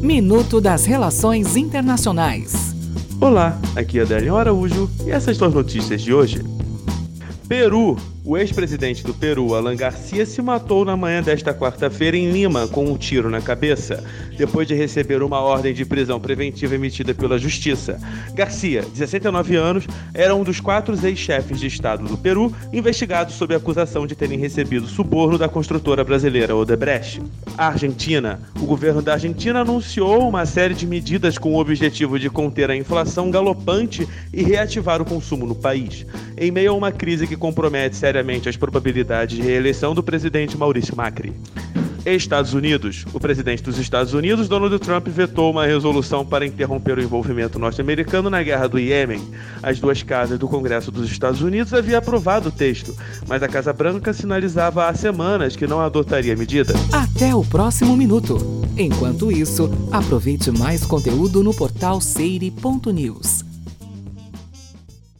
Minuto das Relações Internacionais. Olá, aqui é Adélio Araújo e essas são as notícias de hoje. Peru o ex-presidente do Peru, Alan Garcia, se matou na manhã desta quarta-feira em Lima com um tiro na cabeça, depois de receber uma ordem de prisão preventiva emitida pela Justiça. Garcia, de 69 anos, era um dos quatro ex-chefes de Estado do Peru investigados sob acusação de terem recebido suborno da construtora brasileira Odebrecht. A Argentina. O governo da Argentina anunciou uma série de medidas com o objetivo de conter a inflação galopante e reativar o consumo no país, em meio a uma crise que compromete seriamente as probabilidades de reeleição do presidente Maurício Macri. Estados Unidos. O presidente dos Estados Unidos, Donald Trump, vetou uma resolução para interromper o envolvimento norte-americano na guerra do Iêmen. As duas casas do Congresso dos Estados Unidos haviam aprovado o texto, mas a Casa Branca sinalizava há semanas que não adotaria medida. Até o próximo minuto. Enquanto isso, aproveite mais conteúdo no portal seire.news.